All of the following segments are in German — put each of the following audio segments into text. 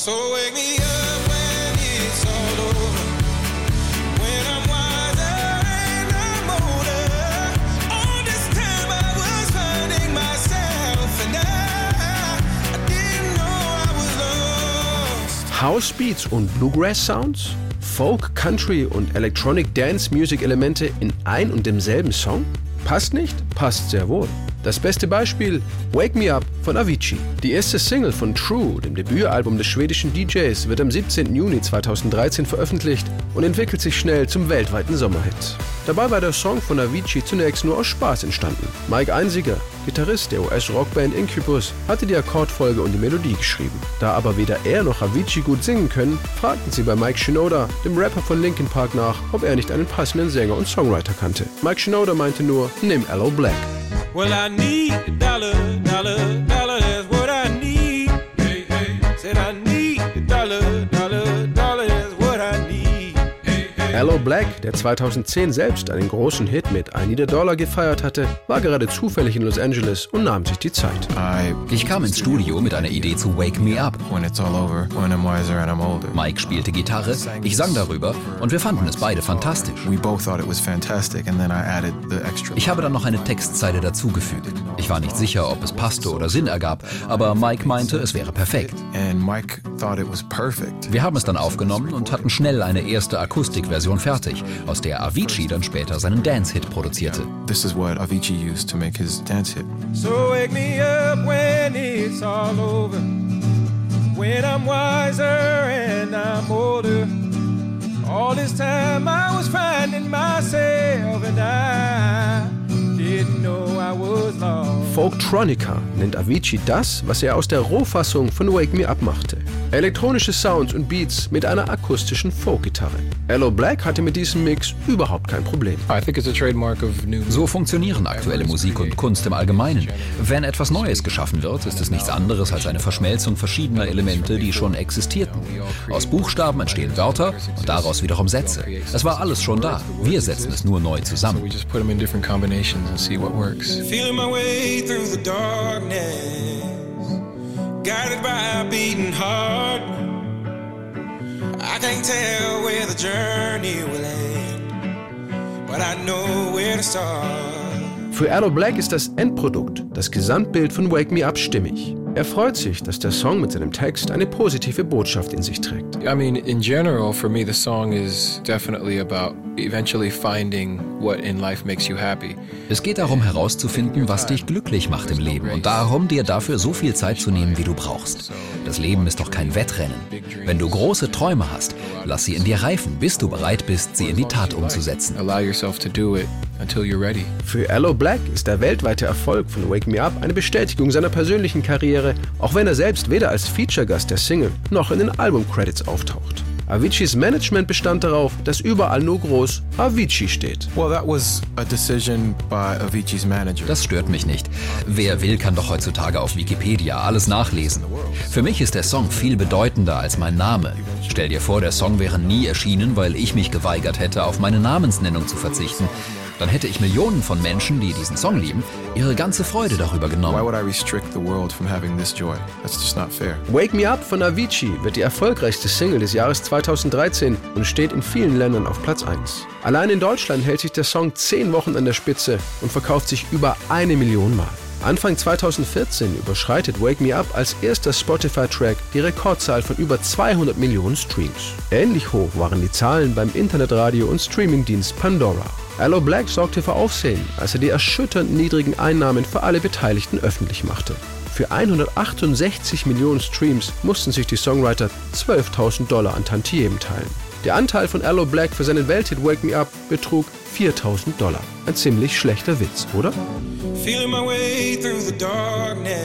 So wake me up when it's all over. When I'm wiser and I'm older. All this time I was finding myself and I, I didn't know I was lost. House Beats und Bluegrass Sounds? Folk, Country und Electronic Dance Music Elemente in ein und demselben Song? Passt nicht? Passt sehr wohl. Das beste Beispiel Wake Me Up von Avicii. Die erste Single von True, dem Debütalbum des schwedischen DJs, wird am 17. Juni 2013 veröffentlicht und entwickelt sich schnell zum weltweiten Sommerhit. Dabei war der Song von Avicii zunächst nur aus Spaß entstanden. Mike Einziger, Gitarrist der US-Rockband Incubus, hatte die Akkordfolge und die Melodie geschrieben. Da aber weder er noch Avicii gut singen können, fragten sie bei Mike Shinoda, dem Rapper von Linkin Park, nach, ob er nicht einen passenden Sänger und Songwriter kannte. Mike Shinoda meinte nur, nimm Allo Black. Well, I need dollar, dollar, dollar, serán Allo Black, der 2010 selbst einen großen Hit mit I Need a Dollar gefeiert hatte, war gerade zufällig in Los Angeles und nahm sich die Zeit. Ich kam ins Studio mit einer Idee zu Wake Me Up. Mike spielte Gitarre, ich sang darüber und wir fanden es beide fantastisch. We both thought it was fantastic, and then I added the extra. Ich habe dann noch eine Textzeile dazugefügt. Ich war nicht sicher, ob es passte oder Sinn ergab, aber Mike meinte, es wäre perfekt. Wir haben es dann aufgenommen und hatten schnell eine erste Akustikversion fertig, aus der Avicii dann später seinen Dance-Hit produzierte. This is what Avicii used to make his dance hit. So wake me up when it's all over. When I'm wiser and I'm older. All this time I was finding myself and I didn't know I was lost. Folktronica nennt Avicii das, was er aus der Rohfassung von Wake Me Up machte. Elektronische Sounds und Beats mit einer akustischen Folkgitarre. Allo Black hatte mit diesem Mix überhaupt kein Problem. I think it's a trademark of new. So funktionieren aktuelle Musik und Kunst im Allgemeinen. Wenn etwas Neues geschaffen wird, ist es nichts anderes als eine Verschmelzung verschiedener Elemente, die schon existierten. Aus Buchstaben entstehen Wörter und daraus wiederum Sätze. Es war alles schon da. Wir setzen es nur neu zusammen. just put them in different combinations and see what works. Feeling my way through the darkness. Can't tell where the journey will end. But I know where to start. Für Allo Black ist das Endprodukt, das Gesamtbild von Wake Me Up stimmig. Er freut sich, dass der Song mit seinem Text eine positive Botschaft in sich trägt. I mean, in general, for me, the song is definitely about eventually finding what in life makes you happy. Es geht darum herauszufinden, was dich glücklich macht im Leben und darum, dir dafür so viel Zeit zu nehmen, wie du brauchst. Das Leben ist doch kein Wettrennen. Wenn du große Träume hast, lass sie in dir reifen, bis du bereit bist, sie in die Tat umzusetzen. Für Allo Black ist der weltweite Erfolg von Wake Me Up eine Bestätigung seiner persönlichen Karriere, auch wenn er selbst weder als Feature-Gast der Single noch in den Album-Credits auftaucht. Aviciis Management bestand darauf, dass überall nur groß Avicii steht. Well, that was a decision by Avicii's manager. Das stört mich nicht. Wer will, kann doch heutzutage auf Wikipedia alles nachlesen. Für mich ist der Song viel bedeutender als mein Name. Stell dir vor, der Song wäre nie erschienen, weil ich mich geweigert hätte, auf meine Namensnennung zu verzichten. Dann hätte ich Millionen von Menschen, die diesen Song lieben, ihre ganze Freude darüber Why genommen. would I restrict the world from having this joy? That's just not fair. Wake Me Up von Avicii wird die erfolgreichste Single des Jahres 2013 und steht in vielen Ländern auf Platz 1. Allein in Deutschland hält sich der Song 10 Wochen an der Spitze und verkauft sich über eine Million Mal. Anfang 2014 überschreitet Wake Me Up als erster Spotify-Track die Rekordzahl von über 200 Millionen Streams. Ähnlich hoch waren die Zahlen beim Internetradio- und Streamingdienst Pandora. Allo Black sorgte für Aufsehen, als er die erschütternd niedrigen Einnahmen für alle Beteiligten öffentlich machte. Für 168 Millionen Streams mussten sich die Songwriter 12.000 Dollar an Tantiemen teilen. Der Anteil von Allo Black für seinen Welthit Wake Me Up betrug 4.000 Dollar. Ein ziemlich schlechter Witz, oder? Feeling my way through the darkness.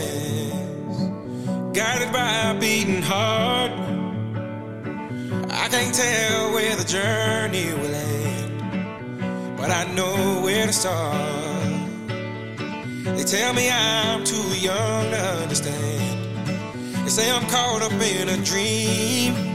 Guided by a beating heart. I can't tell where the journey will end. But I know where to start. They tell me I'm too young to understand. They say I'm caught up in a dream.